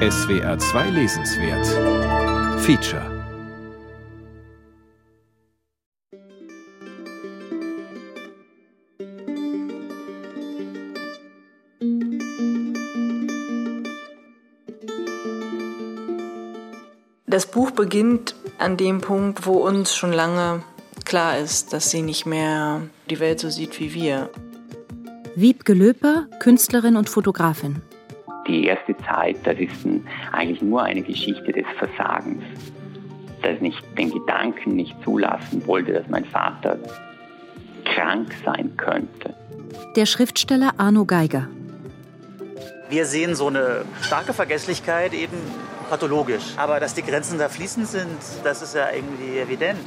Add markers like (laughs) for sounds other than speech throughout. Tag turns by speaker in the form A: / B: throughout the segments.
A: SWR 2 Lesenswert Feature
B: Das Buch beginnt an dem Punkt, wo uns schon lange klar ist, dass sie nicht mehr die Welt so sieht wie wir.
C: Wiebke Löper, Künstlerin und Fotografin.
D: Die erste Zeit, das ist ein, eigentlich nur eine Geschichte des Versagens. Dass ich nicht den Gedanken nicht zulassen wollte, dass mein Vater krank sein könnte.
C: Der Schriftsteller Arno Geiger.
E: Wir sehen so eine starke Vergesslichkeit eben pathologisch. Aber dass die Grenzen da fließend sind, das ist ja irgendwie evident.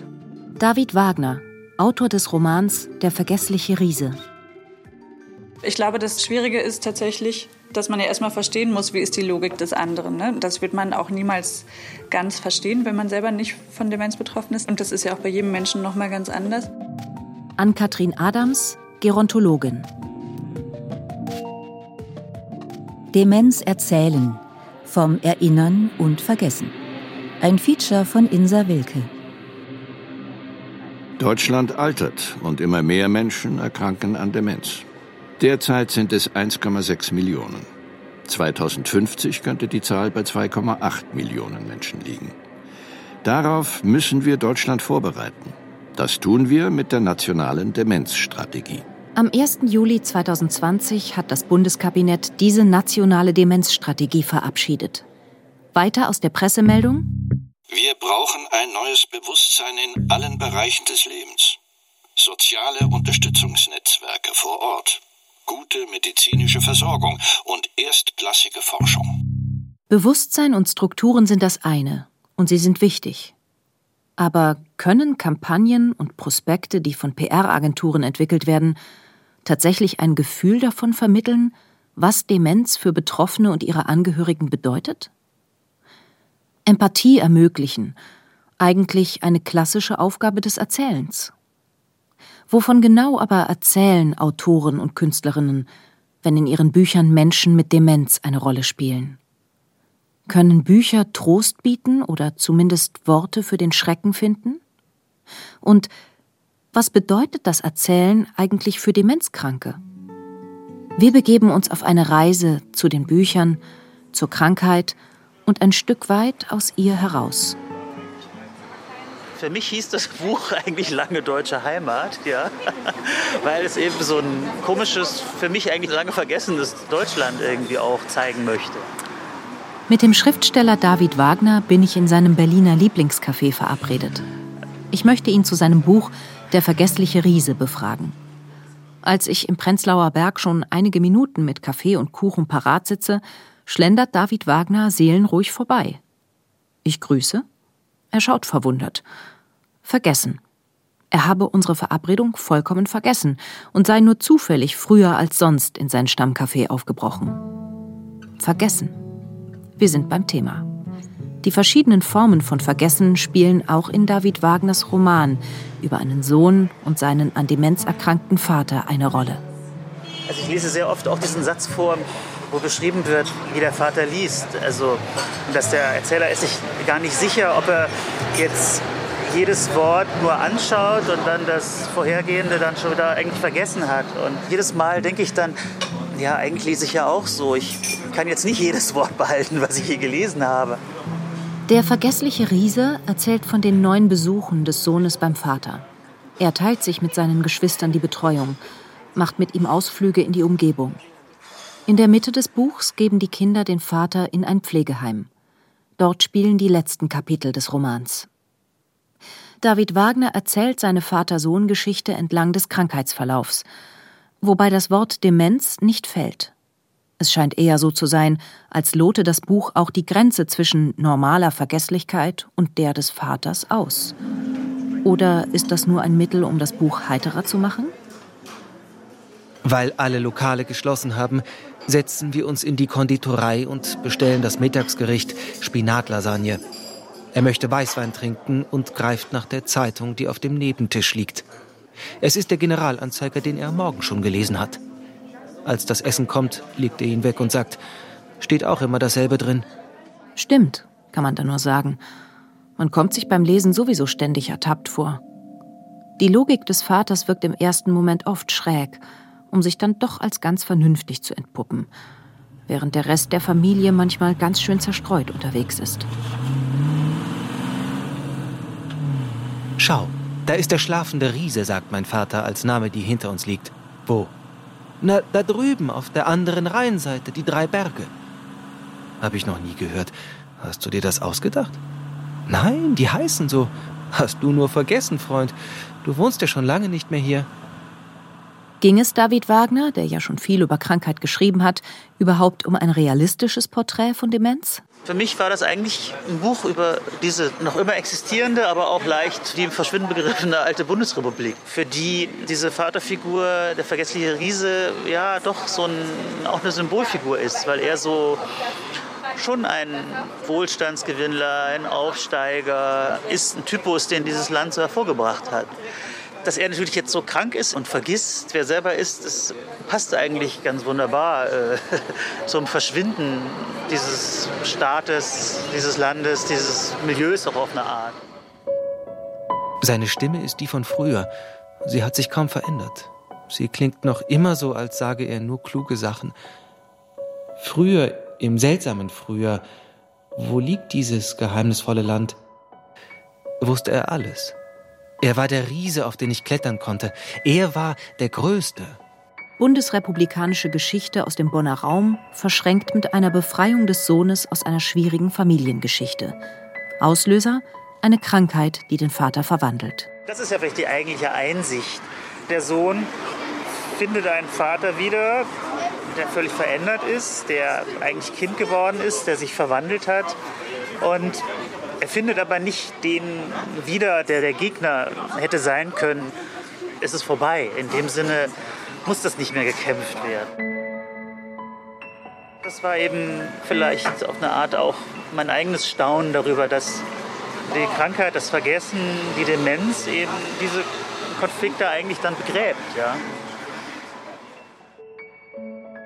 C: David Wagner, Autor des Romans Der vergessliche Riese.
F: Ich glaube, das Schwierige ist tatsächlich, dass man ja erstmal verstehen muss, wie ist die Logik des anderen. Ne? Das wird man auch niemals ganz verstehen, wenn man selber nicht von Demenz betroffen ist. Und das ist ja auch bei jedem Menschen nochmal ganz anders.
C: Ann-Kathrin Adams, Gerontologin.
G: Demenz erzählen. Vom Erinnern und Vergessen. Ein Feature von Insa Wilke.
H: Deutschland altert und immer mehr Menschen erkranken an Demenz. Derzeit sind es 1,6 Millionen. 2050 könnte die Zahl bei 2,8 Millionen Menschen liegen. Darauf müssen wir Deutschland vorbereiten. Das tun wir mit der nationalen Demenzstrategie.
C: Am 1. Juli 2020 hat das Bundeskabinett diese nationale Demenzstrategie verabschiedet. Weiter aus der Pressemeldung.
H: Wir brauchen ein neues Bewusstsein in allen Bereichen des Lebens. Soziale Unterstützungsnetzwerke vor Ort, gute medizinische Versorgung und erstklassige Forschung.
C: Bewusstsein und Strukturen sind das eine, und sie sind wichtig. Aber können Kampagnen und Prospekte, die von PR-Agenturen entwickelt werden, tatsächlich ein Gefühl davon vermitteln, was Demenz für Betroffene und ihre Angehörigen bedeutet? Empathie ermöglichen, eigentlich eine klassische Aufgabe des Erzählens. Wovon genau aber erzählen Autoren und Künstlerinnen, wenn in ihren Büchern Menschen mit Demenz eine Rolle spielen? Können Bücher Trost bieten oder zumindest Worte für den Schrecken finden? Und was bedeutet das Erzählen eigentlich für Demenzkranke? Wir begeben uns auf eine Reise zu den Büchern, zur Krankheit und ein Stück weit aus ihr heraus.
E: Für mich hieß das Buch eigentlich lange deutsche Heimat, ja, (laughs) weil es eben so ein komisches, für mich eigentlich lange vergessenes Deutschland irgendwie auch zeigen möchte.
C: Mit dem Schriftsteller David Wagner bin ich in seinem Berliner Lieblingscafé verabredet. Ich möchte ihn zu seinem Buch Der vergessliche Riese befragen. Als ich im Prenzlauer Berg schon einige Minuten mit Kaffee und Kuchen parat sitze, schlendert David Wagner seelenruhig vorbei. Ich grüße. Er schaut verwundert vergessen. Er habe unsere Verabredung vollkommen vergessen und sei nur zufällig früher als sonst in sein Stammcafé aufgebrochen. Vergessen. Wir sind beim Thema. Die verschiedenen Formen von Vergessen spielen auch in David Wagners Roman über einen Sohn und seinen an Demenz erkrankten Vater eine Rolle.
E: Also ich lese sehr oft auch diesen Satz vor, wo beschrieben wird, wie der Vater liest. Also, dass der Erzähler ist sich gar nicht sicher, ob er jetzt jedes Wort nur anschaut und dann das Vorhergehende dann schon wieder eigentlich vergessen hat. Und jedes Mal denke ich dann, ja, eigentlich lese ich ja auch so. Ich kann jetzt nicht jedes Wort behalten, was ich hier gelesen habe.
C: Der vergessliche Riese erzählt von den neuen Besuchen des Sohnes beim Vater. Er teilt sich mit seinen Geschwistern die Betreuung, macht mit ihm Ausflüge in die Umgebung. In der Mitte des Buchs geben die Kinder den Vater in ein Pflegeheim. Dort spielen die letzten Kapitel des Romans. David Wagner erzählt seine Vater-Sohn-Geschichte entlang des Krankheitsverlaufs, wobei das Wort Demenz nicht fällt. Es scheint eher so zu sein, als lote das Buch auch die Grenze zwischen normaler Vergesslichkeit und der des Vaters aus. Oder ist das nur ein Mittel, um das Buch heiterer zu machen?
I: Weil alle Lokale geschlossen haben, setzen wir uns in die Konditorei und bestellen das Mittagsgericht Spinatlasagne. Er möchte Weißwein trinken und greift nach der Zeitung, die auf dem Nebentisch liegt. Es ist der Generalanzeiger, den er morgen schon gelesen hat. Als das Essen kommt, legt er ihn weg und sagt, steht auch immer dasselbe drin.
C: Stimmt, kann man da nur sagen. Man kommt sich beim Lesen sowieso ständig ertappt vor. Die Logik des Vaters wirkt im ersten Moment oft schräg, um sich dann doch als ganz vernünftig zu entpuppen, während der Rest der Familie manchmal ganz schön zerstreut unterwegs ist.
I: Schau, da ist der schlafende Riese, sagt mein Vater als Name, die hinter uns liegt. Wo? Na, da drüben auf der anderen Rheinseite, die drei Berge. Hab ich noch nie gehört. Hast du dir das ausgedacht? Nein, die heißen so. Hast du nur vergessen, Freund. Du wohnst ja schon lange nicht mehr hier.
C: Ging es David Wagner, der ja schon viel über Krankheit geschrieben hat, überhaupt um ein realistisches Porträt von Demenz?
E: Für mich war das eigentlich ein Buch über diese noch immer existierende, aber auch leicht die im Verschwinden begriffene alte Bundesrepublik, für die diese Vaterfigur, der vergessliche Riese, ja doch so ein, auch eine Symbolfigur ist, weil er so schon ein Wohlstandsgewinnler, ein Aufsteiger ist, ein Typus, den dieses Land so hervorgebracht hat. Dass er natürlich jetzt so krank ist und vergisst, wer selber ist, das passt eigentlich ganz wunderbar äh, (laughs) zum Verschwinden dieses Staates, dieses Landes, dieses Milieus auch auf eine Art.
I: Seine Stimme ist die von früher. Sie hat sich kaum verändert. Sie klingt noch immer so, als sage er nur kluge Sachen. Früher, im seltsamen Früher, wo liegt dieses geheimnisvolle Land, wusste er alles. Er war der Riese, auf den ich klettern konnte. Er war der Größte.
C: Bundesrepublikanische Geschichte aus dem Bonner Raum, verschränkt mit einer Befreiung des Sohnes aus einer schwierigen Familiengeschichte. Auslöser eine Krankheit, die den Vater verwandelt.
E: Das ist ja vielleicht die eigentliche Einsicht. Der Sohn findet einen Vater wieder, der völlig verändert ist, der eigentlich Kind geworden ist, der sich verwandelt hat. Und er findet aber nicht den wieder, der der Gegner hätte sein können. Es ist vorbei. In dem Sinne muss das nicht mehr gekämpft werden. Das war eben vielleicht auf eine Art auch mein eigenes Staunen darüber, dass die Krankheit, das Vergessen, die Demenz eben diese Konflikte eigentlich dann begräbt. Ja.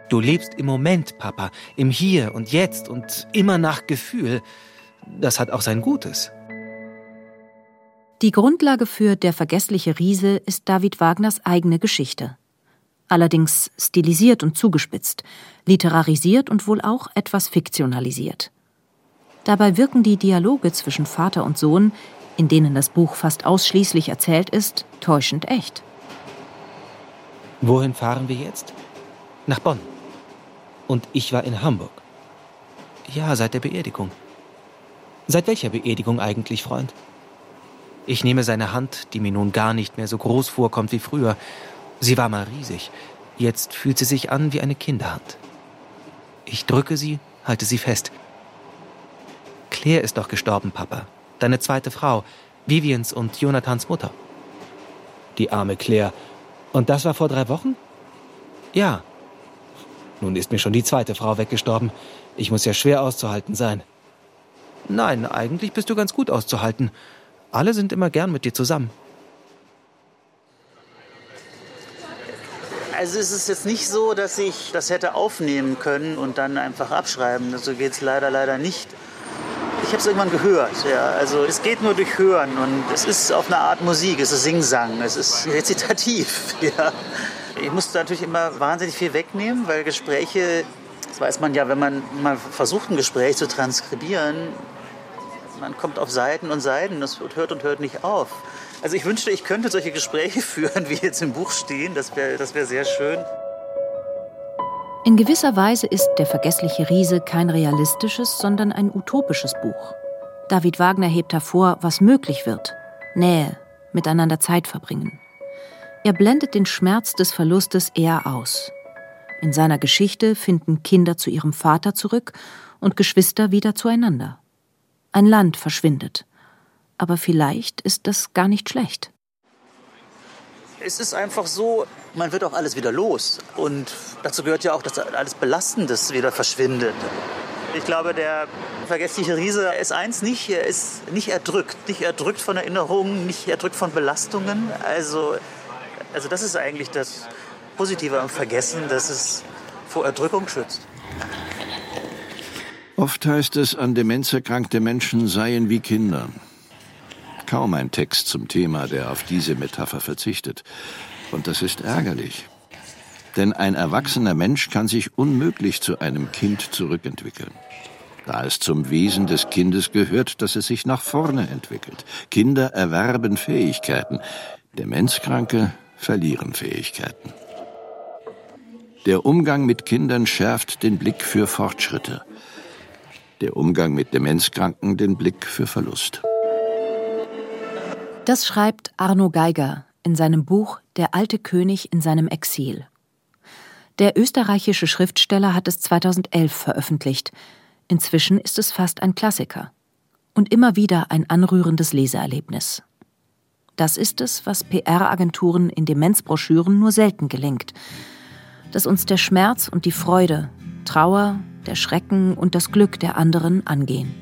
I: Du lebst im Moment, Papa, im Hier und Jetzt und immer nach Gefühl das hat auch sein Gutes.
C: Die Grundlage für Der vergessliche Riese ist David Wagners eigene Geschichte. Allerdings stilisiert und zugespitzt, literarisiert und wohl auch etwas fiktionalisiert. Dabei wirken die Dialoge zwischen Vater und Sohn, in denen das Buch fast ausschließlich erzählt ist, täuschend echt.
I: Wohin fahren wir jetzt? Nach Bonn. Und ich war in Hamburg. Ja, seit der Beerdigung. Seit welcher Beerdigung eigentlich, Freund? Ich nehme seine Hand, die mir nun gar nicht mehr so groß vorkommt wie früher. Sie war mal riesig. Jetzt fühlt sie sich an wie eine Kinderhand. Ich drücke sie, halte sie fest. Claire ist doch gestorben, Papa. Deine zweite Frau, Vivians und Jonathans Mutter. Die arme Claire. Und das war vor drei Wochen? Ja. Nun ist mir schon die zweite Frau weggestorben. Ich muss ja schwer auszuhalten sein. Nein, eigentlich bist du ganz gut auszuhalten. Alle sind immer gern mit dir zusammen.
E: Also es ist jetzt nicht so, dass ich das hätte aufnehmen können und dann einfach abschreiben. So geht es leider, leider nicht. Ich habe es irgendwann gehört. Ja. Also es geht nur durch Hören und es ist auf eine Art Musik, es ist Singsang, es ist (laughs) rezitativ. Ja. Ich musste natürlich immer wahnsinnig viel wegnehmen, weil Gespräche, das weiß man ja, wenn man mal versucht, ein Gespräch zu transkribieren, man kommt auf Seiten und Seiten, das hört und hört nicht auf. Also ich wünschte, ich könnte solche Gespräche (laughs) führen, wie jetzt im Buch stehen. Das wäre das wär sehr schön.
C: In gewisser Weise ist Der vergessliche Riese kein realistisches, sondern ein utopisches Buch. David Wagner hebt hervor, was möglich wird. Nähe, miteinander Zeit verbringen. Er blendet den Schmerz des Verlustes eher aus. In seiner Geschichte finden Kinder zu ihrem Vater zurück und Geschwister wieder zueinander. Ein Land verschwindet. Aber vielleicht ist das gar nicht schlecht.
E: Es ist einfach so, man wird auch alles wieder los. Und dazu gehört ja auch, dass alles Belastendes wieder verschwindet. Ich glaube, der vergessliche Riese ist eins nicht, er ist nicht erdrückt. Nicht erdrückt von Erinnerungen, nicht erdrückt von Belastungen. Also, also das ist eigentlich das Positive am Vergessen, dass es vor Erdrückung schützt.
H: Oft heißt es, an Demenz erkrankte Menschen seien wie Kinder. Kaum ein Text zum Thema, der auf diese Metapher verzichtet. Und das ist ärgerlich. Denn ein erwachsener Mensch kann sich unmöglich zu einem Kind zurückentwickeln. Da es zum Wesen des Kindes gehört, dass es sich nach vorne entwickelt. Kinder erwerben Fähigkeiten. Demenzkranke verlieren Fähigkeiten. Der Umgang mit Kindern schärft den Blick für Fortschritte. Der Umgang mit Demenzkranken den Blick für Verlust.
C: Das schreibt Arno Geiger in seinem Buch Der alte König in seinem Exil. Der österreichische Schriftsteller hat es 2011 veröffentlicht. Inzwischen ist es fast ein Klassiker. Und immer wieder ein anrührendes Leseerlebnis. Das ist es, was PR-Agenturen in Demenzbroschüren nur selten gelingt. Dass uns der Schmerz und die Freude, Trauer, der Schrecken und das Glück der anderen angehen.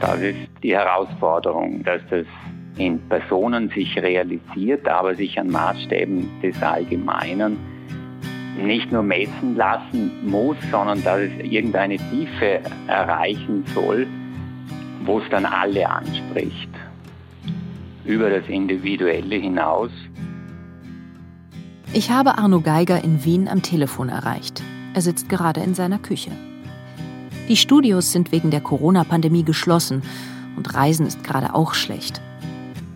D: Das ist die Herausforderung, dass das in Personen sich realisiert, aber sich an Maßstäben des Allgemeinen nicht nur messen lassen muss, sondern dass es irgendeine Tiefe erreichen soll, wo es dann alle anspricht, über das Individuelle hinaus.
C: Ich habe Arno Geiger in Wien am Telefon erreicht. Er sitzt gerade in seiner Küche. Die Studios sind wegen der Corona-Pandemie geschlossen und Reisen ist gerade auch schlecht.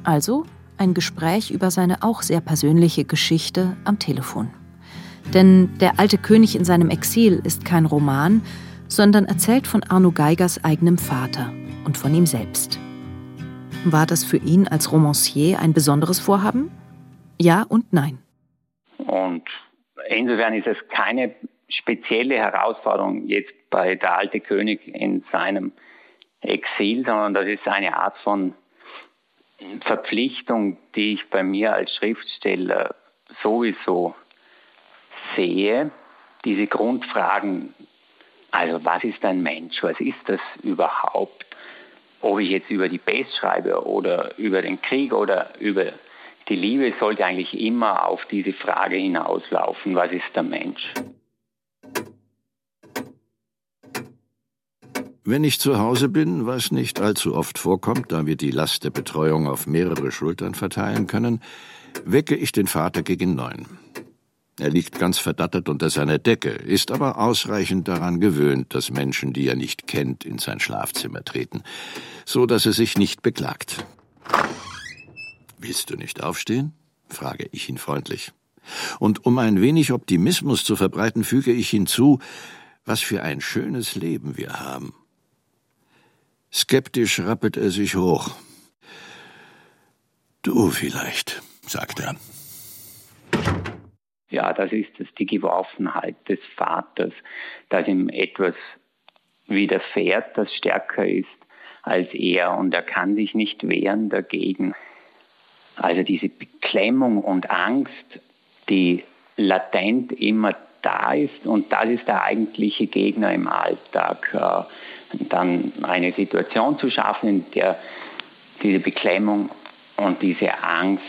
C: Also ein Gespräch über seine auch sehr persönliche Geschichte am Telefon. Denn Der alte König in seinem Exil ist kein Roman, sondern erzählt von Arno Geigers eigenem Vater und von ihm selbst. War das für ihn als Romancier ein besonderes Vorhaben? Ja und nein.
D: Und insofern ist es keine spezielle Herausforderung jetzt bei der alte König in seinem Exil, sondern das ist eine Art von Verpflichtung, die ich bei mir als Schriftsteller sowieso sehe. Diese Grundfragen, also was ist ein Mensch, was ist das überhaupt? Ob ich jetzt über die Pest schreibe oder über den Krieg oder über die Liebe, sollte eigentlich immer auf diese Frage hinauslaufen, was ist der Mensch?
H: Wenn ich zu Hause bin, was nicht allzu oft vorkommt, da wir die Last der Betreuung auf mehrere Schultern verteilen können, wecke ich den Vater gegen neun. Er liegt ganz verdattert unter seiner Decke, ist aber ausreichend daran gewöhnt, dass Menschen, die er nicht kennt, in sein Schlafzimmer treten, so dass er sich nicht beklagt. Willst du nicht aufstehen? frage ich ihn freundlich. Und um ein wenig Optimismus zu verbreiten, füge ich hinzu, was für ein schönes Leben wir haben. Skeptisch rappelt er sich hoch. Du vielleicht, sagt er.
D: Ja, das ist es, die Geworfenheit des Vaters, dass ihm etwas widerfährt, das stärker ist als er und er kann sich nicht wehren dagegen. Also diese Beklemmung und Angst, die latent immer da ist und das ist der eigentliche Gegner im Alltag. Äh, dann eine Situation zu schaffen, in der diese Beklemmung und diese Angst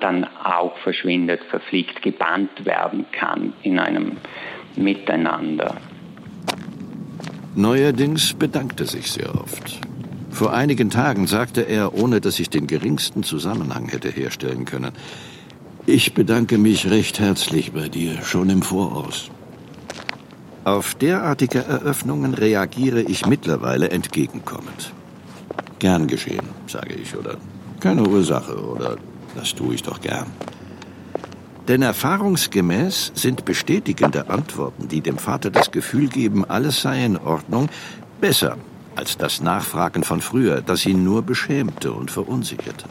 D: dann auch verschwindet, verfliegt, gebannt werden kann in einem Miteinander.
H: Neuerdings bedankte sich sehr oft. Vor einigen Tagen sagte er, ohne dass ich den geringsten Zusammenhang hätte herstellen können, ich bedanke mich recht herzlich bei dir, schon im Voraus. Auf derartige Eröffnungen reagiere ich mittlerweile entgegenkommend. Gern geschehen, sage ich, oder keine Ursache, oder das tue ich doch gern. Denn erfahrungsgemäß sind bestätigende Antworten, die dem Vater das Gefühl geben, alles sei in Ordnung, besser als das Nachfragen von früher, das ihn nur beschämte und verunsicherte.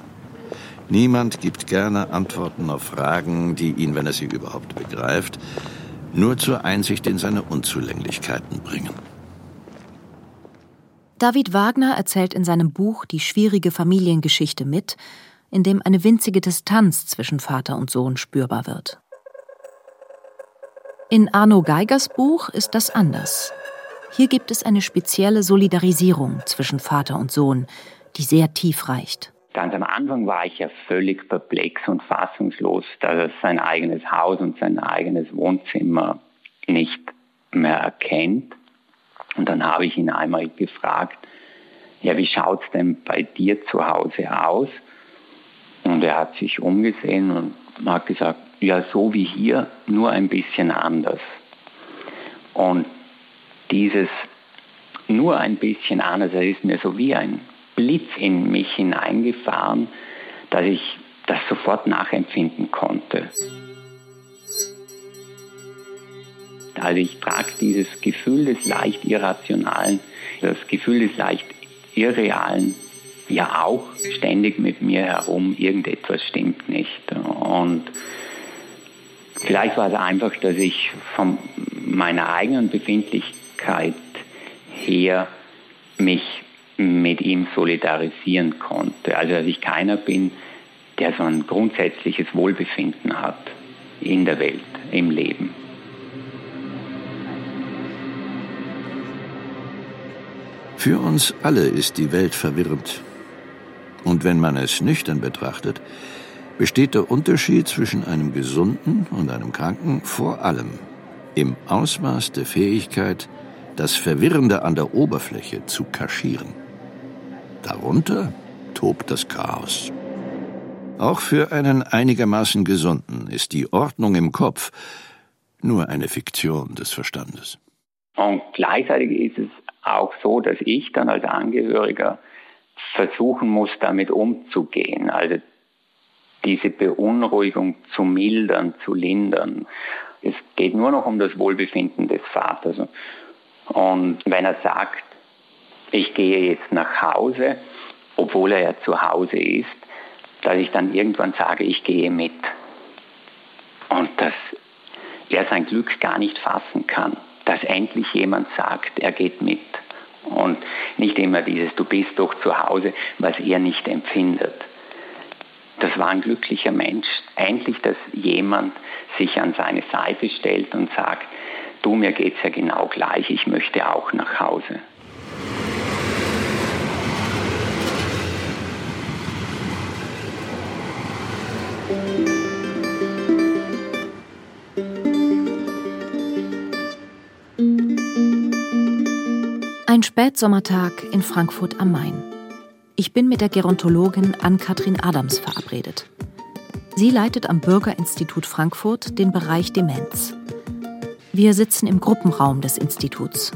H: Niemand gibt gerne Antworten auf Fragen, die ihn, wenn er sie überhaupt begreift, nur zur Einsicht in seine Unzulänglichkeiten bringen.
C: David Wagner erzählt in seinem Buch die schwierige Familiengeschichte mit, in dem eine winzige Distanz zwischen Vater und Sohn spürbar wird. In Arno Geigers Buch ist das anders. Hier gibt es eine spezielle Solidarisierung zwischen Vater und Sohn, die sehr tief reicht.
D: Ganz am Anfang war ich ja völlig perplex und fassungslos, dass er sein eigenes Haus und sein eigenes Wohnzimmer nicht mehr erkennt. Und dann habe ich ihn einmal gefragt, ja, wie schaut es denn bei dir zu Hause aus? Und er hat sich umgesehen und hat gesagt, ja, so wie hier, nur ein bisschen anders. Und dieses nur ein bisschen anders, er ist mir so wie ein Blitz in mich hineingefahren, dass ich das sofort nachempfinden konnte. Also ich trage dieses Gefühl des leicht Irrationalen, das Gefühl des leicht Irrealen ja auch ständig mit mir herum, irgendetwas stimmt nicht. Und vielleicht war es einfach, dass ich von meiner eigenen Befindlichkeit her mich mit ihm solidarisieren konnte. Also dass ich keiner bin, der so ein grundsätzliches Wohlbefinden hat in der Welt, im Leben.
H: Für uns alle ist die Welt verwirrend. Und wenn man es nüchtern betrachtet, besteht der Unterschied zwischen einem Gesunden und einem Kranken vor allem im Ausmaß der Fähigkeit, das Verwirrende an der Oberfläche zu kaschieren. Darunter tobt das Chaos. Auch für einen einigermaßen Gesunden ist die Ordnung im Kopf nur eine Fiktion des Verstandes.
D: Und gleichzeitig ist es auch so, dass ich dann als Angehöriger versuchen muss, damit umzugehen. Also diese Beunruhigung zu mildern, zu lindern. Es geht nur noch um das Wohlbefinden des Vaters. Und wenn er sagt, ich gehe jetzt nach Hause, obwohl er ja zu Hause ist, dass ich dann irgendwann sage, ich gehe mit. Und dass er sein Glück gar nicht fassen kann, dass endlich jemand sagt, er geht mit. Und nicht immer dieses, du bist doch zu Hause, was er nicht empfindet. Das war ein glücklicher Mensch. Endlich, dass jemand sich an seine Seite stellt und sagt, du, mir geht's ja genau gleich, ich möchte auch nach Hause.
C: Ein Spätsommertag in Frankfurt am Main. Ich bin mit der Gerontologin Ann-Kathrin Adams verabredet. Sie leitet am Bürgerinstitut Frankfurt den Bereich Demenz. Wir sitzen im Gruppenraum des Instituts.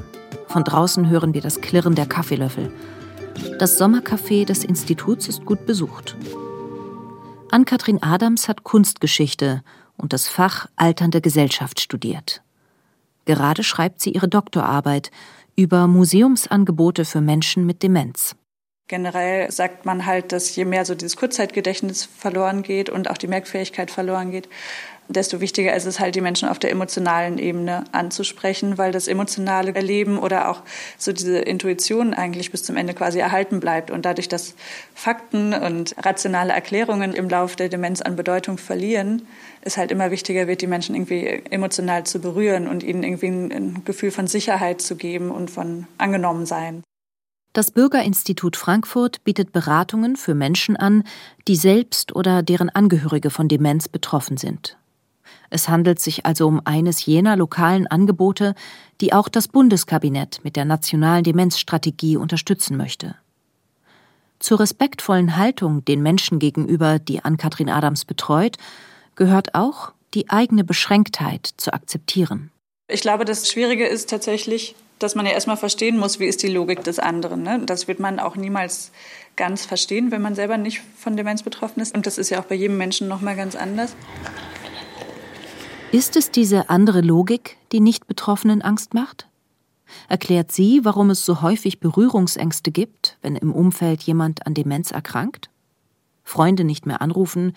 C: Von draußen hören wir das Klirren der Kaffeelöffel. Das Sommercafé des Instituts ist gut besucht. Ann-Kathrin Adams hat Kunstgeschichte und das Fach Alternde Gesellschaft studiert. Gerade schreibt sie ihre Doktorarbeit über Museumsangebote für Menschen mit Demenz.
F: Generell sagt man halt, dass je mehr so dieses Kurzzeitgedächtnis verloren geht und auch die Merkfähigkeit verloren geht, desto wichtiger ist es halt, die Menschen auf der emotionalen Ebene anzusprechen, weil das emotionale Erleben oder auch so diese Intuition eigentlich bis zum Ende quasi erhalten bleibt. Und dadurch, dass Fakten und rationale Erklärungen im Laufe der Demenz an Bedeutung verlieren, ist halt immer wichtiger wird, die Menschen irgendwie emotional zu berühren und ihnen irgendwie ein Gefühl von Sicherheit zu geben und von angenommen sein.
C: Das Bürgerinstitut Frankfurt bietet Beratungen für Menschen an, die selbst oder deren Angehörige von Demenz betroffen sind. Es handelt sich also um eines jener lokalen Angebote, die auch das Bundeskabinett mit der nationalen Demenzstrategie unterstützen möchte. Zur respektvollen Haltung den Menschen gegenüber, die Ann-Kathrin Adams betreut, gehört auch, die eigene Beschränktheit zu akzeptieren.
F: Ich glaube, das Schwierige ist tatsächlich, dass man ja erstmal verstehen muss, wie ist die Logik des anderen. Ne? Das wird man auch niemals ganz verstehen, wenn man selber nicht von Demenz betroffen ist. Und das ist ja auch bei jedem Menschen nochmal ganz anders.
C: Ist es diese andere Logik, die Nicht-Betroffenen Angst macht? Erklärt sie, warum es so häufig Berührungsängste gibt, wenn im Umfeld jemand an Demenz erkrankt? Freunde nicht mehr anrufen,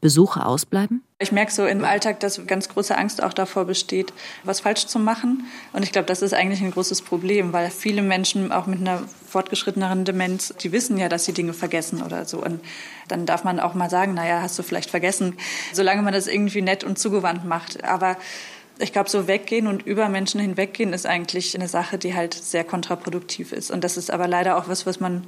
C: Besuche ausbleiben?
F: Ich merke so im Alltag, dass ganz große Angst auch davor besteht, was falsch zu machen. Und ich glaube, das ist eigentlich ein großes Problem, weil viele Menschen auch mit einer fortgeschritteneren Demenz, die wissen ja, dass sie Dinge vergessen oder so. Und dann darf man auch mal sagen, naja, hast du vielleicht vergessen, solange man das irgendwie nett und zugewandt macht. Aber ich glaube, so weggehen und über Menschen hinweggehen ist eigentlich eine Sache, die halt sehr kontraproduktiv ist. Und das ist aber leider auch was, was man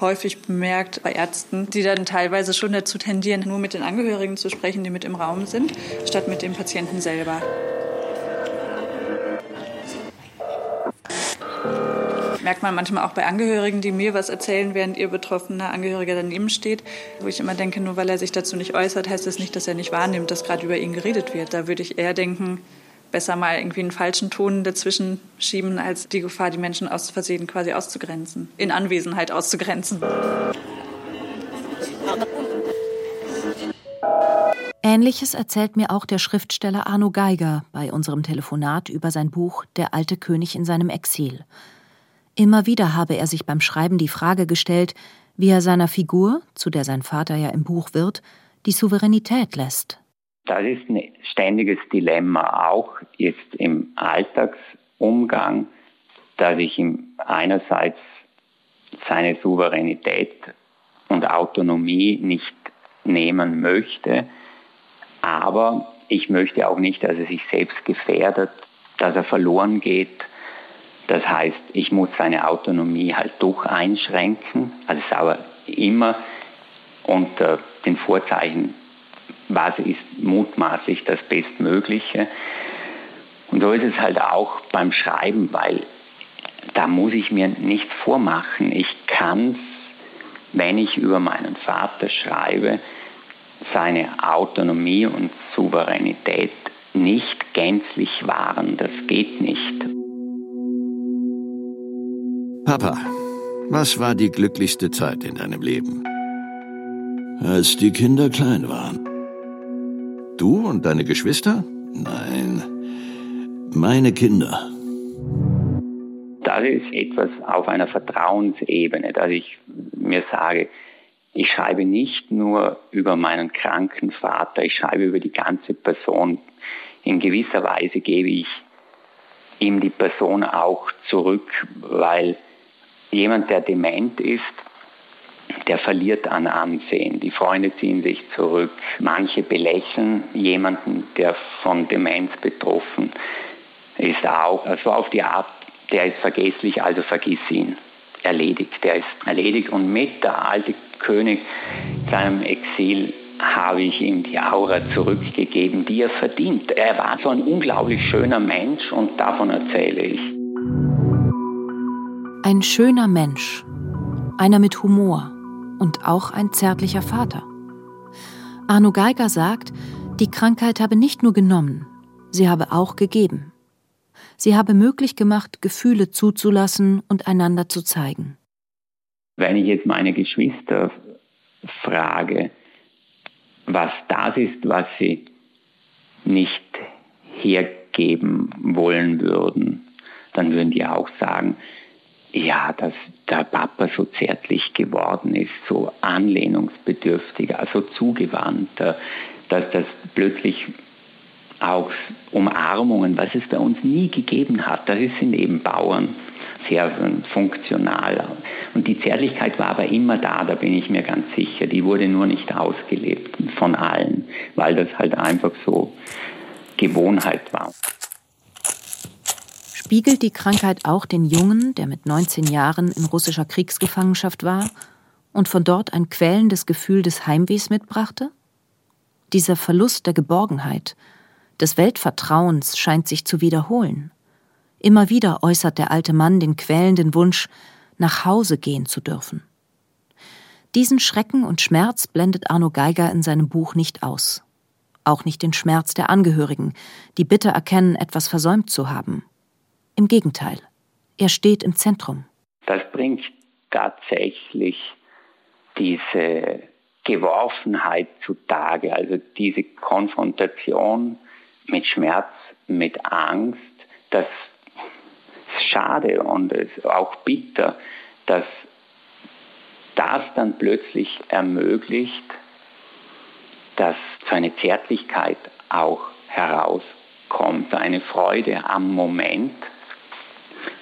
F: häufig bemerkt bei Ärzten, die dann teilweise schon dazu tendieren, nur mit den Angehörigen zu sprechen, die mit im Raum sind, statt mit dem Patienten selber. merkt man manchmal auch bei Angehörigen, die mir was erzählen, während ihr betroffener Angehöriger daneben steht, wo ich immer denke, nur weil er sich dazu nicht äußert, heißt das nicht, dass er nicht wahrnimmt, dass gerade über ihn geredet wird. Da würde ich eher denken, besser mal irgendwie einen falschen Ton dazwischen schieben, als die Gefahr, die Menschen aus Versehen quasi auszugrenzen, in Anwesenheit auszugrenzen.
C: Ähnliches erzählt mir auch der Schriftsteller Arno Geiger bei unserem Telefonat über sein Buch Der alte König in seinem Exil. Immer wieder habe er sich beim Schreiben die Frage gestellt, wie er seiner Figur, zu der sein Vater ja im Buch wird, die Souveränität lässt.
D: Das ist ein ständiges Dilemma, auch jetzt im Alltagsumgang, dass ich ihm einerseits seine Souveränität und Autonomie nicht nehmen möchte, aber ich möchte auch nicht, dass er sich selbst gefährdet, dass er verloren geht. Das heißt, ich muss seine Autonomie halt doch einschränken, also aber immer unter den Vorzeichen, was ist mutmaßlich das Bestmögliche. Und so ist es halt auch beim Schreiben, weil da muss ich mir nichts vormachen. Ich kann, wenn ich über meinen Vater schreibe, seine Autonomie und Souveränität nicht gänzlich wahren. Das geht nicht.
H: Papa, was war die glücklichste Zeit in deinem Leben? Als die Kinder klein waren. Du und deine Geschwister? Nein, meine Kinder.
D: Das ist etwas auf einer Vertrauensebene, dass ich mir sage, ich schreibe nicht nur über meinen kranken Vater, ich schreibe über die ganze Person. In gewisser Weise gebe ich ihm die Person auch zurück, weil Jemand, der dement ist, der verliert an Ansehen. Die Freunde ziehen sich zurück. Manche belächeln jemanden, der von Demenz betroffen ist auch. Also auf die Art, der ist vergesslich, also vergiss ihn. Erledigt. Der ist erledigt. Und mit der alte König seinem Exil habe ich ihm die Aura zurückgegeben, die er verdient. Er war so ein unglaublich schöner Mensch und davon erzähle ich.
C: Ein schöner Mensch, einer mit Humor und auch ein zärtlicher Vater. Arno Geiger sagt, die Krankheit habe nicht nur genommen, sie habe auch gegeben. Sie habe möglich gemacht, Gefühle zuzulassen und einander zu zeigen.
D: Wenn ich jetzt meine Geschwister frage, was das ist, was sie nicht hergeben wollen würden, dann würden die auch sagen, ja, dass der Papa so zärtlich geworden ist, so anlehnungsbedürftig, also zugewandt, dass das plötzlich auch Umarmungen, was es bei uns nie gegeben hat, das sind eben Bauern sehr funktional. Und die Zärtlichkeit war aber immer da, da bin ich mir ganz sicher. Die wurde nur nicht ausgelebt von allen, weil das halt einfach so Gewohnheit war.
C: Spiegelt die Krankheit auch den Jungen, der mit 19 Jahren in russischer Kriegsgefangenschaft war und von dort ein quälendes Gefühl des Heimwehs mitbrachte? Dieser Verlust der Geborgenheit, des Weltvertrauens scheint sich zu wiederholen. Immer wieder äußert der alte Mann den quälenden Wunsch, nach Hause gehen zu dürfen. Diesen Schrecken und Schmerz blendet Arno Geiger in seinem Buch nicht aus. Auch nicht den Schmerz der Angehörigen, die bitter erkennen, etwas versäumt zu haben. Im Gegenteil, er steht im Zentrum.
D: Das bringt tatsächlich diese Geworfenheit zutage, also diese Konfrontation mit Schmerz, mit Angst, das ist schade und ist auch bitter, dass das dann plötzlich ermöglicht, dass so eine Zärtlichkeit auch herauskommt, eine Freude am Moment,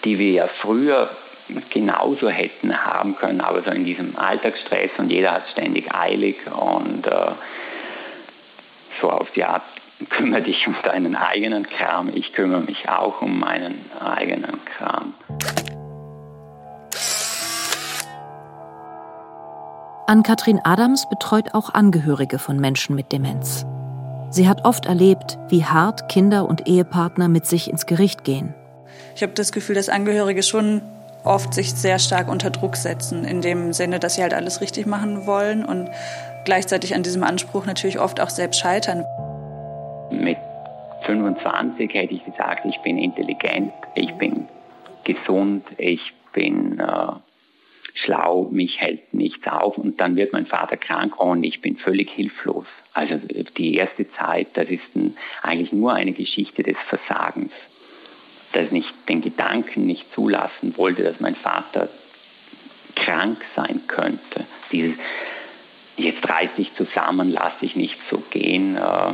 D: die wir ja früher genauso hätten haben können, aber so in diesem Alltagsstress und jeder hat ständig eilig und äh, so auf die Art (laughs) kümmere dich um deinen eigenen Kram, ich kümmere mich auch um meinen eigenen Kram.
C: Ann-Kathrin Adams betreut auch Angehörige von Menschen mit Demenz. Sie hat oft erlebt, wie hart Kinder und Ehepartner mit sich ins Gericht gehen.
F: Ich habe das Gefühl, dass Angehörige schon oft sich sehr stark unter Druck setzen, in dem Sinne, dass sie halt alles richtig machen wollen und gleichzeitig an diesem Anspruch natürlich oft auch selbst scheitern.
D: Mit 25 hätte ich gesagt, ich bin intelligent, ich bin gesund, ich bin äh, schlau, mich hält nichts auf und dann wird mein Vater krank und ich bin völlig hilflos. Also die erste Zeit, das ist ein, eigentlich nur eine Geschichte des Versagens, dass ich den Gedanken nicht zulassen wollte, dass mein Vater krank sein könnte. Dieses, jetzt reiß dich zusammen, lass dich nicht so gehen. Äh,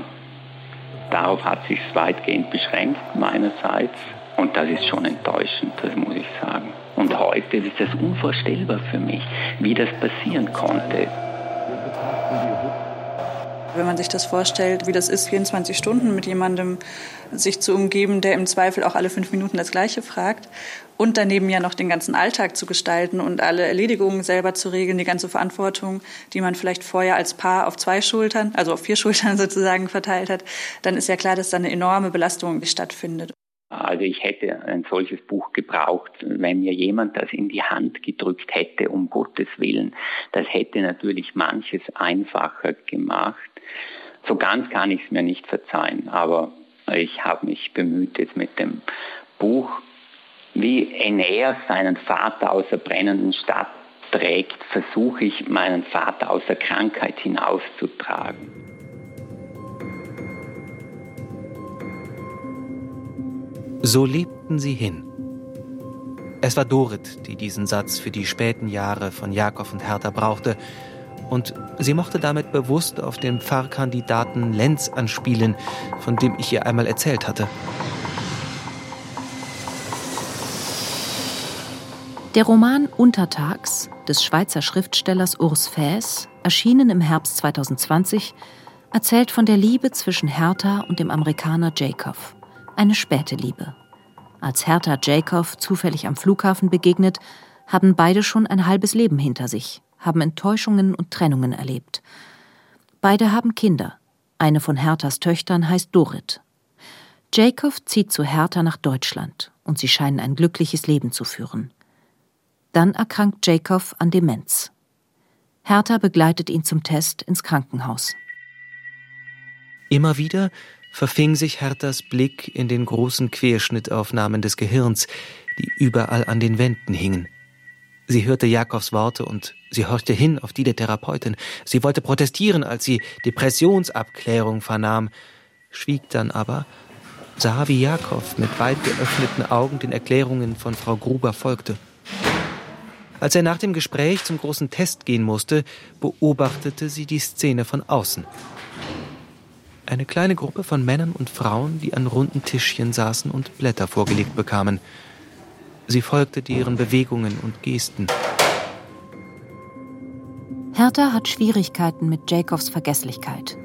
D: darauf hat sich weitgehend beschränkt meinerseits und das ist schon enttäuschend, das muss ich sagen. Und heute ist das unvorstellbar für mich, wie das passieren konnte.
F: Wenn man sich das vorstellt, wie das ist, 24 Stunden mit jemandem sich zu umgeben, der im Zweifel auch alle fünf Minuten das Gleiche fragt und daneben ja noch den ganzen Alltag zu gestalten und alle Erledigungen selber zu regeln, die ganze Verantwortung, die man vielleicht vorher als Paar auf zwei Schultern, also auf vier (laughs) Schultern sozusagen verteilt hat, dann ist ja klar, dass da eine enorme Belastung stattfindet.
D: Also ich hätte ein solches Buch gebraucht, wenn mir jemand das in die Hand gedrückt hätte, um Gottes Willen. Das hätte natürlich manches einfacher gemacht. So ganz kann ich es mir nicht verzeihen, aber ich habe mich bemüht jetzt mit dem Buch, wie Aeneas seinen Vater aus der brennenden Stadt trägt, versuche ich meinen Vater aus der Krankheit hinauszutragen.
I: So lebten sie hin. Es war Dorit, die diesen Satz für die späten Jahre von Jakob und Hertha brauchte, und sie mochte damit bewusst auf den Pfarrkandidaten Lenz anspielen, von dem ich ihr einmal erzählt hatte.
C: Der Roman Untertags des Schweizer Schriftstellers Urs Fäs, erschienen im Herbst 2020, erzählt von der Liebe zwischen Hertha und dem Amerikaner Jacob eine späte Liebe. Als Hertha Jacob zufällig am Flughafen begegnet, haben beide schon ein halbes Leben hinter sich, haben Enttäuschungen und Trennungen erlebt. Beide haben Kinder. Eine von Herthas Töchtern heißt Dorit. Jacob zieht zu Hertha nach Deutschland und sie scheinen ein glückliches Leben zu führen. Dann erkrankt Jacob an Demenz. Hertha begleitet ihn zum Test ins Krankenhaus.
I: Immer wieder verfing sich Herthas Blick in den großen Querschnittaufnahmen des Gehirns, die überall an den Wänden hingen. Sie hörte Jakobs Worte und sie horchte hin auf die der Therapeutin. Sie wollte protestieren, als sie Depressionsabklärung vernahm, schwieg dann aber, sah, wie Jakob mit weit geöffneten Augen den Erklärungen von Frau Gruber folgte. Als er nach dem Gespräch zum großen Test gehen musste, beobachtete sie die Szene von außen. Eine kleine Gruppe von Männern und Frauen, die an runden Tischchen saßen und Blätter vorgelegt bekamen. Sie folgte deren Bewegungen und Gesten.
C: Hertha hat Schwierigkeiten mit Jacobs Vergesslichkeit.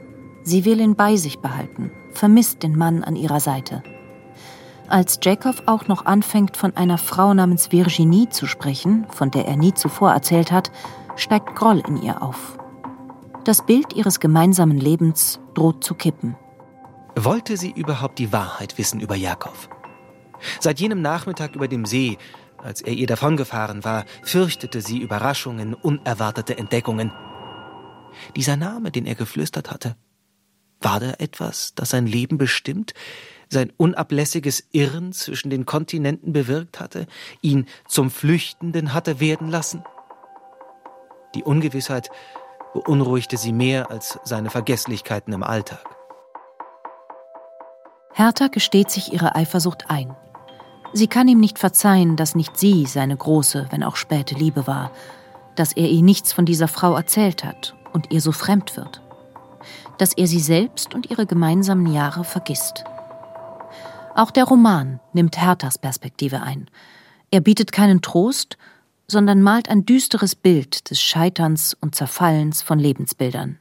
C: Sie will ihn bei sich behalten, vermisst den Mann an ihrer Seite. Als Jacob auch noch anfängt, von einer Frau namens Virginie zu sprechen, von der er nie zuvor erzählt hat, steigt Groll in ihr auf. Das Bild ihres gemeinsamen Lebens droht zu kippen.
I: Wollte sie überhaupt die Wahrheit wissen über Jakob? Seit jenem Nachmittag über dem See, als er ihr davongefahren war, fürchtete sie Überraschungen, unerwartete Entdeckungen. Dieser Name, den er geflüstert hatte, war da etwas, das sein Leben bestimmt, sein unablässiges Irren zwischen den Kontinenten bewirkt hatte, ihn zum Flüchtenden hatte werden lassen? Die Ungewissheit beunruhigte sie mehr als seine Vergesslichkeiten im Alltag.
C: Hertha gesteht sich ihre Eifersucht ein. Sie kann ihm nicht verzeihen, dass nicht sie seine große, wenn auch späte Liebe war, dass er ihr nichts von dieser Frau erzählt hat und ihr so fremd wird, dass er sie selbst und ihre gemeinsamen Jahre vergisst. Auch der Roman nimmt Herthas Perspektive ein. Er bietet keinen Trost, sondern malt ein düsteres Bild des Scheiterns und Zerfallens von Lebensbildern.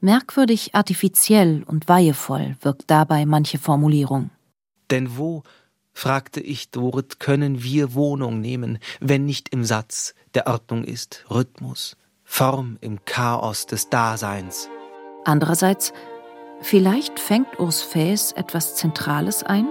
C: Merkwürdig artifiziell und weihevoll wirkt dabei manche Formulierung.
I: Denn wo, fragte ich Dorit, können wir Wohnung nehmen, wenn nicht im Satz, der Ordnung ist, Rhythmus, Form im Chaos des Daseins.
C: Andererseits, vielleicht fängt Urs Fäs etwas Zentrales ein?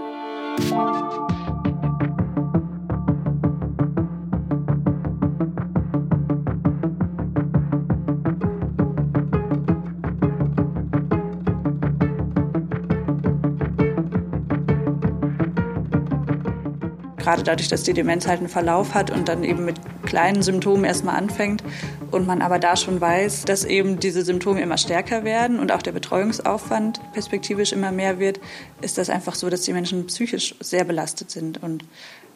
F: Gerade dadurch, dass die Demenz halt einen Verlauf hat und dann eben mit kleinen Symptomen erstmal anfängt und man aber da schon weiß, dass eben diese Symptome immer stärker werden und auch der Betreuungsaufwand perspektivisch immer mehr wird, ist das einfach so, dass die Menschen psychisch sehr belastet sind und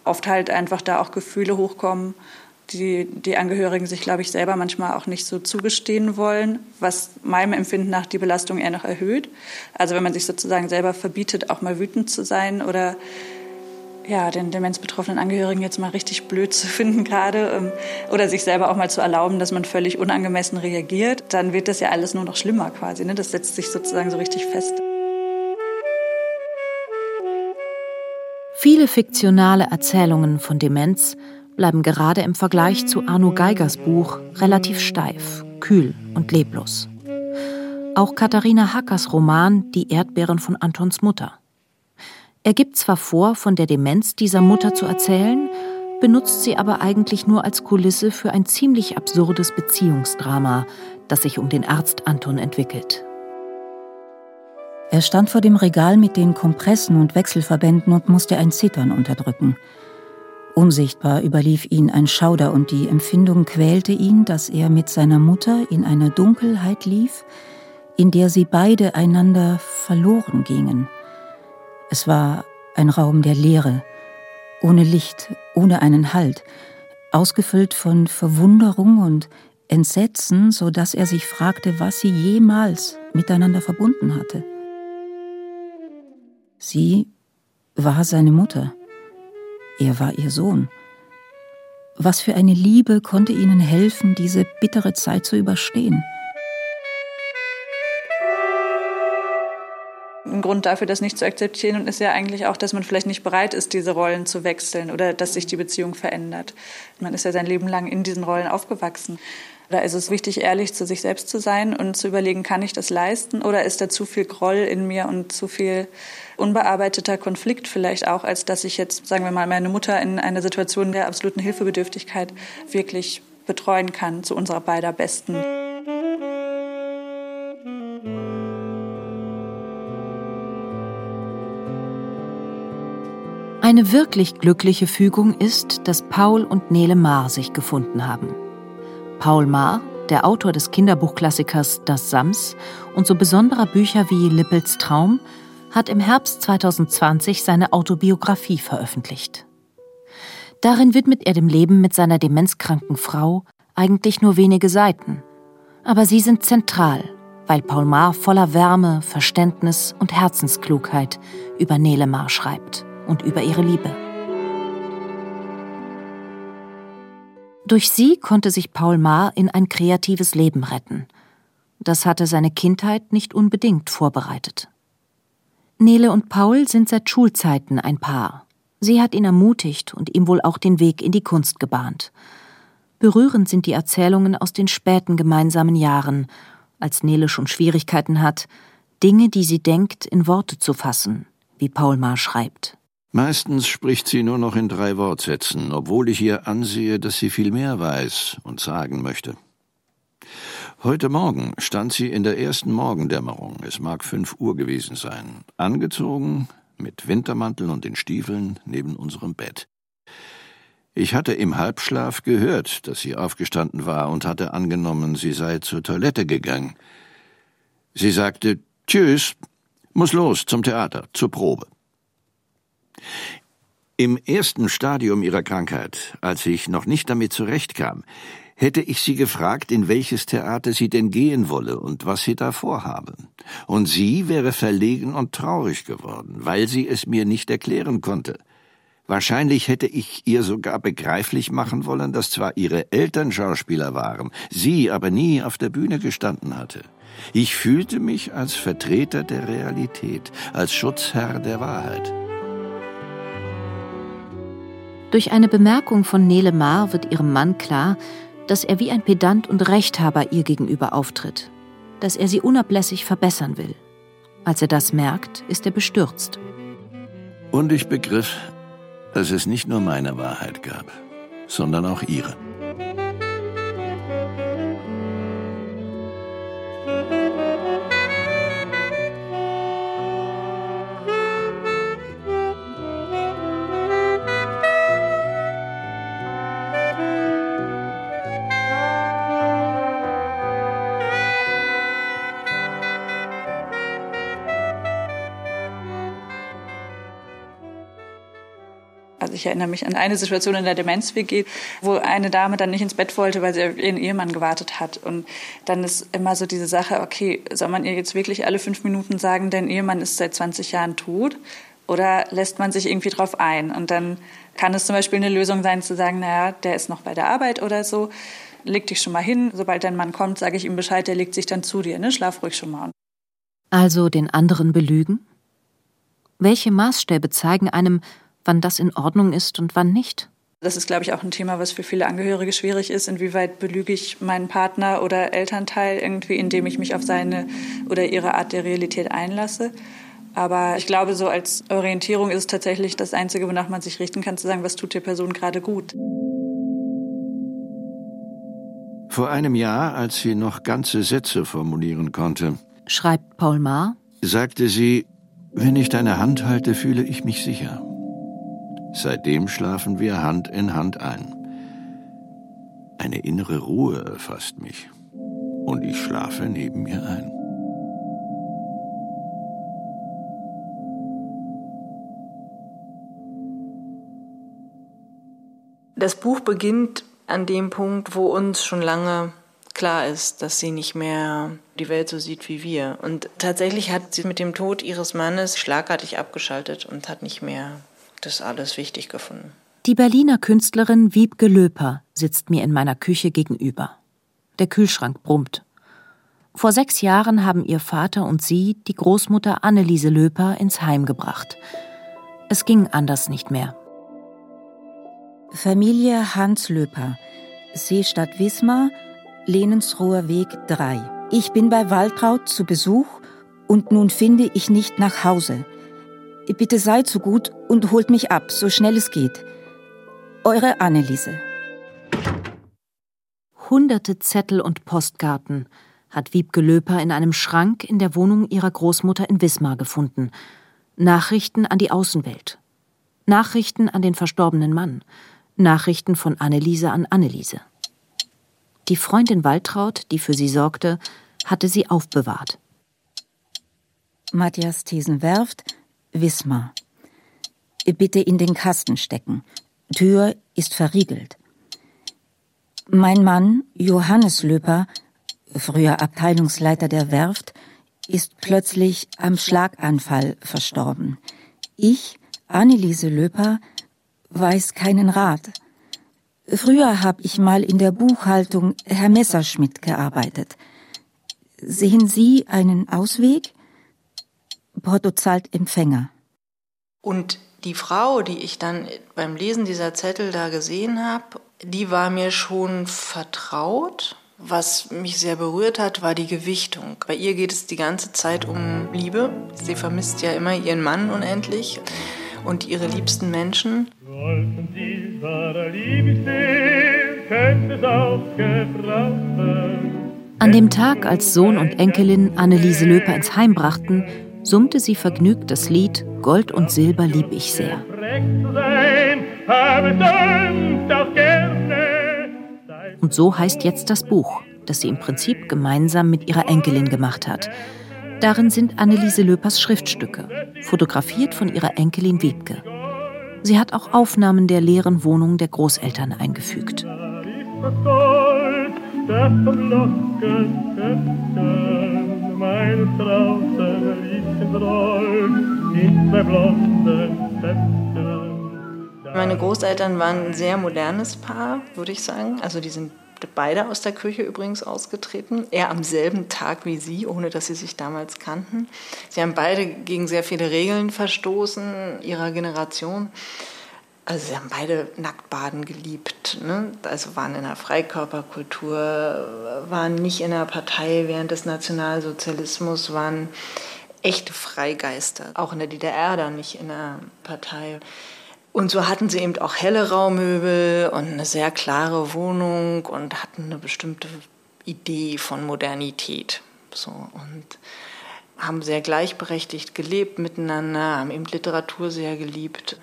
F: oft halt einfach da auch Gefühle hochkommen, die die Angehörigen sich, glaube ich, selber manchmal auch nicht so zugestehen wollen, was meinem Empfinden nach die Belastung eher noch erhöht. Also wenn man sich sozusagen selber verbietet, auch mal wütend zu sein oder ja, den demenzbetroffenen Angehörigen jetzt mal richtig blöd zu finden gerade ähm, oder sich selber auch mal zu erlauben, dass man völlig unangemessen reagiert, dann wird das ja alles nur noch schlimmer quasi. Ne? Das setzt sich sozusagen so richtig fest.
C: Viele fiktionale Erzählungen von Demenz bleiben gerade im Vergleich zu Arno Geigers Buch relativ steif, kühl und leblos. Auch Katharina Hackers Roman Die Erdbeeren von Antons Mutter er gibt zwar vor, von der Demenz dieser Mutter zu erzählen, benutzt sie aber eigentlich nur als Kulisse für ein ziemlich absurdes Beziehungsdrama, das sich um den Arzt Anton entwickelt.
G: Er stand vor dem Regal mit den Kompressen und Wechselverbänden und musste ein Zittern unterdrücken. Unsichtbar überlief ihn ein Schauder und die Empfindung quälte ihn, dass er mit seiner Mutter in einer Dunkelheit lief, in der sie beide einander verloren gingen – es war ein Raum der Leere, ohne Licht, ohne einen Halt, ausgefüllt von Verwunderung und Entsetzen, so dass er sich fragte, was sie jemals miteinander verbunden hatte. Sie war seine Mutter, er war ihr Sohn. Was für eine Liebe konnte ihnen helfen, diese bittere Zeit zu überstehen?
F: Ein Grund dafür, das nicht zu akzeptieren und ist ja eigentlich auch, dass man vielleicht nicht bereit ist, diese Rollen zu wechseln oder dass sich die Beziehung verändert. Man ist ja sein Leben lang in diesen Rollen aufgewachsen. Da ist es wichtig, ehrlich zu sich selbst zu sein und zu überlegen, kann ich das leisten oder ist da zu viel Groll in mir und zu viel unbearbeiteter Konflikt vielleicht auch, als dass ich jetzt, sagen wir mal, meine Mutter in einer Situation der absoluten Hilfebedürftigkeit wirklich betreuen kann, zu unserer beider Besten.
C: Eine wirklich glückliche Fügung ist, dass Paul und Nele Maar sich gefunden haben. Paul Maar, der Autor des Kinderbuchklassikers Das Sams und so besonderer Bücher wie Lippels Traum, hat im Herbst 2020 seine Autobiografie veröffentlicht. Darin widmet er dem Leben mit seiner demenzkranken Frau eigentlich nur wenige Seiten. Aber sie sind zentral, weil Paul Maar voller Wärme, Verständnis und Herzensklugheit über Nele Maar schreibt und über ihre Liebe. Durch sie konnte sich Paul Maar in ein kreatives Leben retten. Das hatte seine Kindheit nicht unbedingt vorbereitet. Nele und Paul sind seit Schulzeiten ein Paar. Sie hat ihn ermutigt und ihm wohl auch den Weg in die Kunst gebahnt. Berührend sind die Erzählungen aus den späten gemeinsamen Jahren, als Nele schon Schwierigkeiten hat, Dinge, die sie denkt, in Worte zu fassen, wie Paul Maar schreibt.
H: Meistens spricht sie nur noch in drei Wortsätzen, obwohl ich ihr ansehe, dass sie viel mehr weiß und sagen möchte. Heute Morgen stand sie in der ersten Morgendämmerung, es mag fünf Uhr gewesen sein, angezogen, mit Wintermantel und den Stiefeln neben unserem Bett. Ich hatte im Halbschlaf gehört, dass sie aufgestanden war und hatte angenommen, sie sei zur Toilette gegangen. Sie sagte Tschüss, muss los zum Theater, zur Probe. Im ersten Stadium ihrer Krankheit, als ich noch nicht damit zurechtkam, hätte ich sie gefragt, in welches Theater sie denn gehen wolle und was sie da vorhabe. Und sie wäre verlegen und traurig geworden, weil sie es mir nicht erklären konnte. Wahrscheinlich hätte ich ihr sogar begreiflich machen wollen, dass zwar ihre Eltern Schauspieler waren, sie aber nie auf der Bühne gestanden hatte. Ich fühlte mich als Vertreter der Realität, als Schutzherr der Wahrheit.
C: Durch eine Bemerkung von Nele Maar wird ihrem Mann klar, dass er wie ein Pedant und Rechthaber ihr gegenüber auftritt, dass er sie unablässig verbessern will. Als er das merkt, ist er bestürzt.
H: Und ich begriff, dass es nicht nur meine Wahrheit gab, sondern auch ihre.
F: Ich erinnere mich an eine Situation in der Demenz-WG, wo eine Dame dann nicht ins Bett wollte, weil sie ihren Ehemann gewartet hat. Und dann ist immer so diese Sache, okay, soll man ihr jetzt wirklich alle fünf Minuten sagen, dein Ehemann ist seit 20 Jahren tot? Oder lässt man sich irgendwie drauf ein? Und dann kann es zum Beispiel eine Lösung sein, zu sagen, naja, der ist noch bei der Arbeit oder so. Leg dich schon mal hin. Sobald dein Mann kommt, sage ich ihm Bescheid, der legt sich dann zu dir. Ne? Schlaf ruhig schon mal.
C: Also den anderen belügen? Welche Maßstäbe zeigen einem, wann das in Ordnung ist und wann nicht.
F: Das ist, glaube ich, auch ein Thema, was für viele Angehörige schwierig ist. Inwieweit belüge ich meinen Partner oder Elternteil irgendwie, indem ich mich auf seine oder ihre Art der Realität einlasse. Aber ich glaube, so als Orientierung ist es tatsächlich das Einzige, wonach man sich richten kann, zu sagen, was tut der Person gerade gut.
H: Vor einem Jahr, als sie noch ganze Sätze formulieren konnte,
C: schreibt Paul Maar,
H: sagte sie, wenn ich deine Hand halte, fühle ich mich sicher. Seitdem schlafen wir Hand in Hand ein. Eine innere Ruhe erfasst mich und ich schlafe neben ihr ein.
B: Das Buch beginnt an dem Punkt, wo uns schon lange klar ist, dass sie nicht mehr die Welt so sieht wie wir. Und tatsächlich hat sie mit dem Tod ihres Mannes schlagartig abgeschaltet und hat nicht mehr das alles wichtig gefunden.
C: Die Berliner Künstlerin Wiebke Löper sitzt mir in meiner Küche gegenüber. Der Kühlschrank brummt. Vor sechs Jahren haben ihr Vater und sie die Großmutter Anneliese Löper ins Heim gebracht. Es ging anders nicht mehr.
G: Familie Hans Löper, Seestadt Wismar, Lehnensroher Weg 3. Ich bin bei Waltraud zu Besuch und nun finde ich nicht nach Hause. Bitte seid so gut und holt mich ab, so schnell es geht. Eure Anneliese.
C: Hunderte Zettel und Postkarten hat Wiebke Löper in einem Schrank in der Wohnung ihrer Großmutter in Wismar gefunden. Nachrichten an die Außenwelt. Nachrichten an den verstorbenen Mann. Nachrichten von Anneliese an Anneliese. Die Freundin Waltraud, die für sie sorgte, hatte sie aufbewahrt.
G: Matthias Thiesenwerft, Wismar. Bitte in den Kasten stecken. Tür ist verriegelt. Mein Mann, Johannes Löper, früher Abteilungsleiter der Werft, ist plötzlich am Schlaganfall verstorben. Ich, Anneliese Löper, weiß keinen Rat. Früher habe ich mal in der Buchhaltung Herr Messerschmidt gearbeitet. Sehen Sie einen Ausweg? Porto zahlt Empfänger.
B: Und die Frau, die ich dann beim Lesen dieser Zettel da gesehen habe, die war mir schon vertraut. Was mich sehr berührt hat, war die Gewichtung. Bei ihr geht es die ganze Zeit um Liebe. Sie vermisst ja immer ihren Mann unendlich und ihre liebsten Menschen.
C: An dem Tag, als Sohn und Enkelin Anneliese Löper ins Heim brachten, summte sie vergnügt das Lied Gold und Silber lieb ich sehr. Und so heißt jetzt das Buch, das sie im Prinzip gemeinsam mit ihrer Enkelin gemacht hat. Darin sind Anneliese Löpers Schriftstücke, fotografiert von ihrer Enkelin Wiebke. Sie hat auch Aufnahmen der leeren Wohnung der Großeltern eingefügt. Das meines draußen Liedchen rollt in zwei blonden
B: Meine Großeltern waren ein sehr modernes Paar, würde ich sagen. Also die sind beide aus der Küche übrigens ausgetreten. Er am selben Tag wie sie, ohne dass sie sich damals kannten. Sie haben beide gegen sehr viele Regeln verstoßen ihrer Generation. Also sie haben beide Nacktbaden geliebt. Ne? Also waren in der Freikörperkultur, waren nicht in der Partei während des Nationalsozialismus, waren echte Freigeister. Auch in der DDR dann nicht in der Partei. Und so hatten sie eben auch helle Raumöbel und eine sehr klare Wohnung und hatten eine bestimmte Idee von Modernität. So, und haben sehr gleichberechtigt gelebt miteinander, haben eben Literatur sehr geliebt.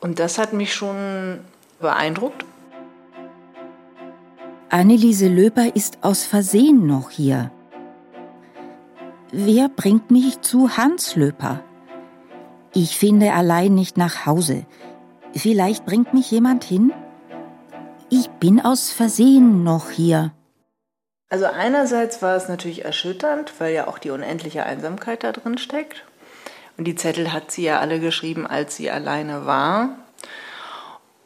B: Und das hat mich schon beeindruckt.
G: Anneliese Löper ist aus Versehen noch hier. Wer bringt mich zu Hans Löper? Ich finde allein nicht nach Hause. Vielleicht bringt mich jemand hin? Ich bin aus Versehen noch hier.
B: Also einerseits war es natürlich erschütternd, weil ja auch die unendliche Einsamkeit da drin steckt. Und die Zettel hat sie ja alle geschrieben, als sie alleine war.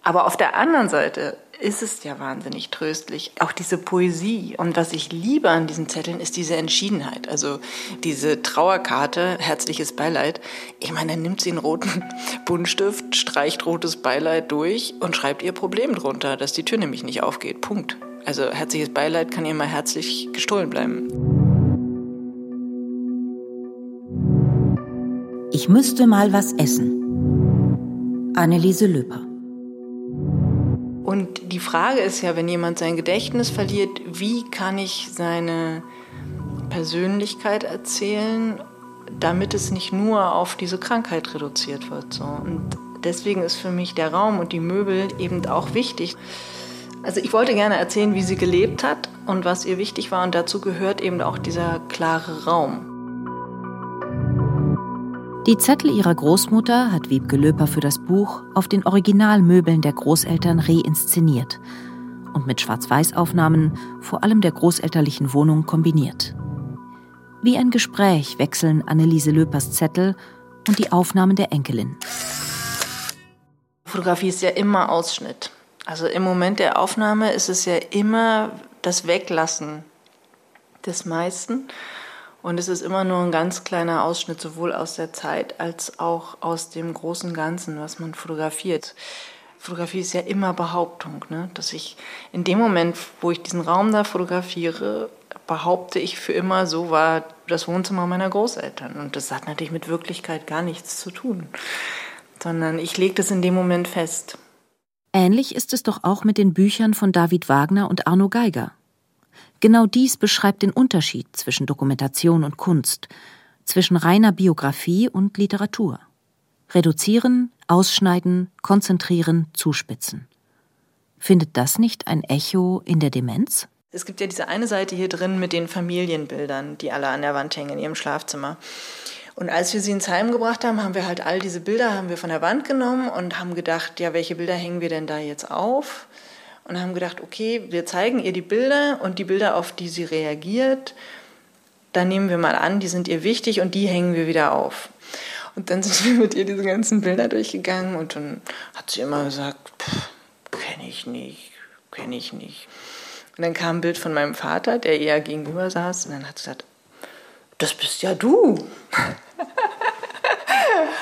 B: Aber auf der anderen Seite ist es ja wahnsinnig tröstlich. Auch diese Poesie. Und was ich liebe an diesen Zetteln ist diese Entschiedenheit. Also diese Trauerkarte, herzliches Beileid. Ich meine, dann nimmt sie einen roten (laughs) Buntstift, streicht rotes Beileid durch und schreibt ihr Problem drunter, dass die Tür nämlich nicht aufgeht. Punkt. Also herzliches Beileid kann ihr mal herzlich gestohlen bleiben.
G: Müsste mal was essen. Anneliese Löper.
B: Und die Frage ist ja, wenn jemand sein Gedächtnis verliert, wie kann ich seine Persönlichkeit erzählen, damit es nicht nur auf diese Krankheit reduziert wird. So. Und deswegen ist für mich der Raum und die Möbel eben auch wichtig. Also ich wollte gerne erzählen, wie sie gelebt hat und was ihr wichtig war. Und dazu gehört eben auch dieser klare Raum.
C: Die Zettel ihrer Großmutter hat Wiebke Löper für das Buch auf den Originalmöbeln der Großeltern reinszeniert und mit Schwarz-Weiß-Aufnahmen vor allem der großelterlichen Wohnung kombiniert. Wie ein Gespräch wechseln Anneliese Löpers Zettel und die Aufnahmen der Enkelin.
B: Fotografie ist ja immer Ausschnitt. Also im Moment der Aufnahme ist es ja immer das Weglassen des meisten. Und es ist immer nur ein ganz kleiner Ausschnitt, sowohl aus der Zeit als auch aus dem großen Ganzen, was man fotografiert. Fotografie ist ja immer Behauptung, ne? dass ich in dem Moment, wo ich diesen Raum da fotografiere, behaupte ich für immer, so war das Wohnzimmer meiner Großeltern. Und das hat natürlich mit Wirklichkeit gar nichts zu tun, sondern ich lege das in dem Moment fest.
C: Ähnlich ist es doch auch mit den Büchern von David Wagner und Arno Geiger. Genau dies beschreibt den Unterschied zwischen Dokumentation und Kunst, zwischen reiner Biografie und Literatur. Reduzieren, ausschneiden, konzentrieren, zuspitzen. Findet das nicht ein Echo in der Demenz?
B: Es gibt ja diese eine Seite hier drin mit den Familienbildern, die alle an der Wand hängen in ihrem Schlafzimmer. Und als wir sie ins Heim gebracht haben, haben wir halt all diese Bilder haben wir von der Wand genommen und haben gedacht, ja, welche Bilder hängen wir denn da jetzt auf? Und haben gedacht, okay, wir zeigen ihr die Bilder und die Bilder, auf die sie reagiert, dann nehmen wir mal an, die sind ihr wichtig und die hängen wir wieder auf. Und dann sind wir mit ihr diese ganzen Bilder durchgegangen und dann hat sie immer gesagt, kenne ich nicht, kenne ich nicht. Und dann kam ein Bild von meinem Vater, der eher gegenüber saß, und dann hat sie gesagt, das bist ja du. (laughs)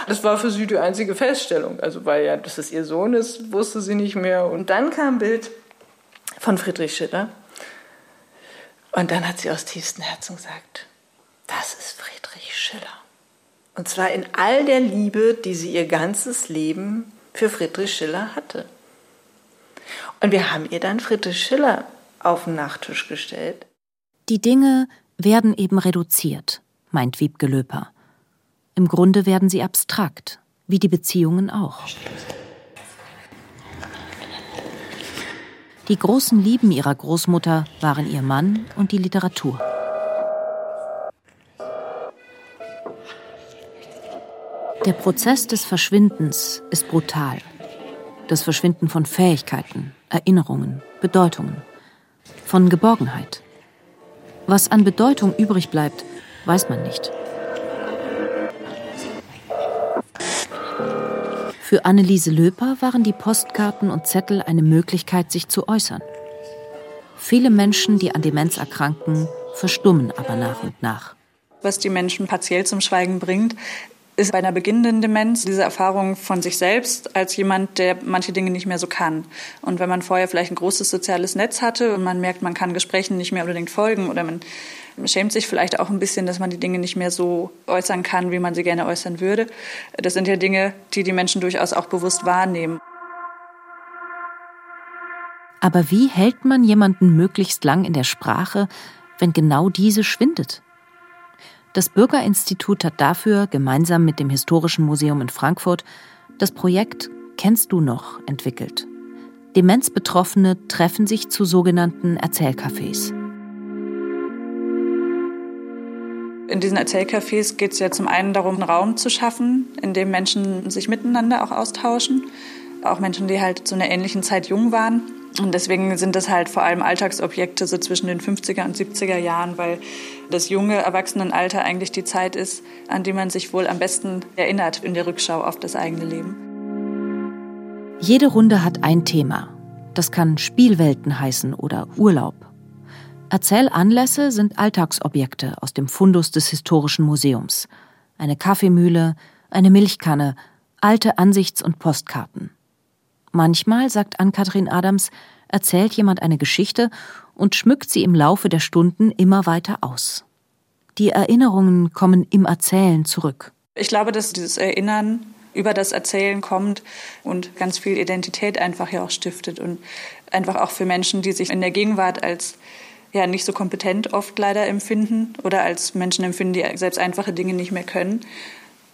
B: Das war für sie die einzige Feststellung. Also, weil ja, dass es ihr Sohn ist, wusste sie nicht mehr. Und dann kam ein Bild von Friedrich Schiller. Und dann hat sie aus tiefstem Herzen gesagt, das ist Friedrich Schiller. Und zwar in all der Liebe, die sie ihr ganzes Leben für Friedrich Schiller hatte. Und wir haben ihr dann Friedrich Schiller auf den Nachttisch gestellt.
C: Die Dinge werden eben reduziert, meint Wiebke Löper. Im Grunde werden sie abstrakt, wie die Beziehungen auch. Die großen Lieben ihrer Großmutter waren ihr Mann und die Literatur. Der Prozess des Verschwindens ist brutal. Das Verschwinden von Fähigkeiten, Erinnerungen, Bedeutungen, von Geborgenheit. Was an Bedeutung übrig bleibt, weiß man nicht. Für Anneliese Löper waren die Postkarten und Zettel eine Möglichkeit, sich zu äußern. Viele Menschen, die an Demenz erkranken, verstummen aber nach und nach.
F: Was die Menschen partiell zum Schweigen bringt, ist bei einer beginnenden Demenz diese Erfahrung von sich selbst als jemand, der manche Dinge nicht mehr so kann. Und wenn man vorher vielleicht ein großes soziales Netz hatte und man merkt, man kann Gesprächen nicht mehr unbedingt folgen oder man schämt sich vielleicht auch ein bisschen, dass man die Dinge nicht mehr so äußern kann, wie man sie gerne äußern würde. Das sind ja Dinge, die die Menschen durchaus auch bewusst wahrnehmen.
C: Aber wie hält man jemanden möglichst lang in der Sprache, wenn genau diese schwindet? Das Bürgerinstitut hat dafür gemeinsam mit dem Historischen Museum in Frankfurt das Projekt Kennst du noch entwickelt. Demenzbetroffene treffen sich zu sogenannten Erzählcafés.
F: In diesen Erzählcafés geht es ja zum einen darum, einen Raum zu schaffen, in dem Menschen sich miteinander auch austauschen. Auch Menschen, die halt zu einer ähnlichen Zeit jung waren und deswegen sind das halt vor allem Alltagsobjekte so zwischen den 50er und 70er Jahren, weil das junge Erwachsenenalter eigentlich die Zeit ist, an die man sich wohl am besten erinnert in der Rückschau auf das eigene Leben.
C: Jede Runde hat ein Thema. Das kann Spielwelten heißen oder Urlaub. Erzählanlässe sind Alltagsobjekte aus dem Fundus des Historischen Museums. Eine Kaffeemühle, eine Milchkanne, alte Ansichts- und Postkarten. Manchmal, sagt Ann-Kathrin Adams, erzählt jemand eine Geschichte und schmückt sie im Laufe der Stunden immer weiter aus. Die Erinnerungen kommen im Erzählen zurück.
F: Ich glaube, dass dieses Erinnern über das Erzählen kommt und ganz viel Identität einfach ja auch stiftet und einfach auch für Menschen, die sich in der Gegenwart als ja nicht so kompetent oft leider empfinden oder als Menschen empfinden, die selbst einfache Dinge nicht mehr können,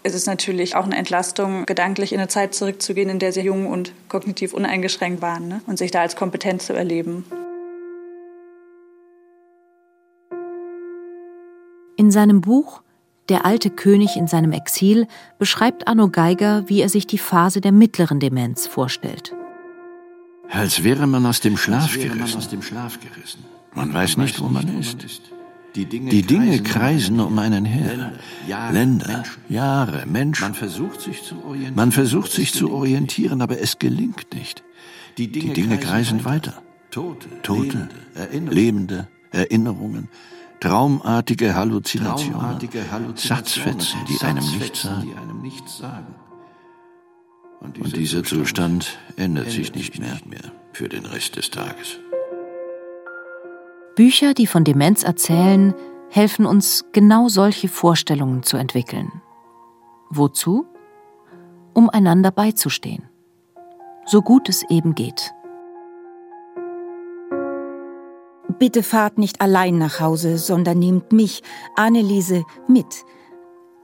F: ist es natürlich auch eine Entlastung, gedanklich in eine Zeit zurückzugehen, in der sie jung und kognitiv uneingeschränkt waren ne? und sich da als kompetent zu erleben.
C: In seinem Buch Der alte König in seinem Exil beschreibt Arno Geiger, wie er sich die Phase der mittleren Demenz vorstellt.
H: Als wäre man aus dem Schlaf gerissen. Man weiß nicht, wo man ist. Die Dinge, die Dinge kreisen um einen her. Länder, Jahre, Menschen. Man versucht sich zu orientieren, Man versucht sich zu orientieren aber es gelingt nicht. Die Dinge, die Dinge kreisen weiter. Tote, Tote lebende Erinnerungen, traumartige Halluzinationen, traumartige Halluzinationen Satzfetzen, die einem nichts sagen. Und dieser Zustand ändert sich nicht mehr für den Rest des Tages.
C: Bücher, die von Demenz erzählen, helfen uns, genau solche Vorstellungen zu entwickeln. Wozu? Um einander beizustehen. So gut es eben geht.
G: Bitte fahrt nicht allein nach Hause, sondern nehmt mich, Anneliese, mit.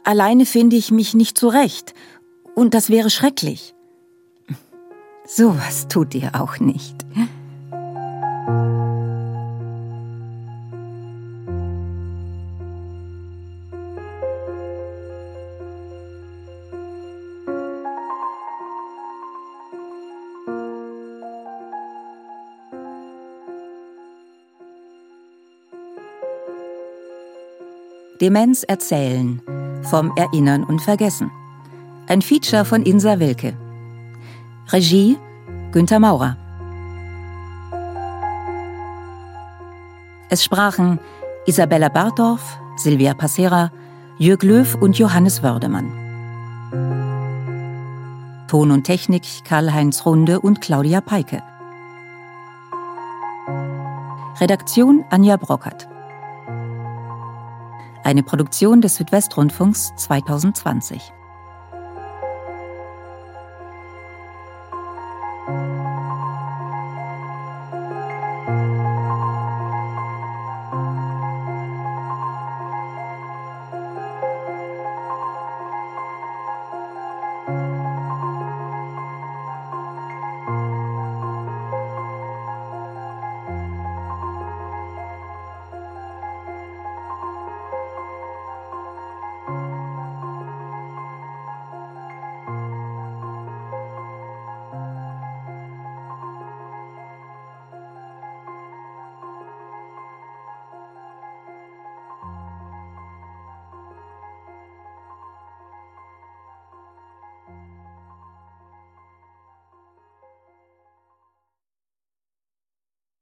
G: Alleine finde ich mich nicht zurecht. Und das wäre schrecklich. Sowas tut ihr auch nicht. Demenz erzählen. Vom Erinnern und Vergessen. Ein Feature von Insa Wilke. Regie Günter Maurer. Es sprachen Isabella Bartorf, Silvia Passera, Jörg Löw und Johannes Wördemann. Ton und Technik Karl-Heinz Runde und Claudia Peike. Redaktion Anja Brockert. Eine Produktion des Südwestrundfunks 2020.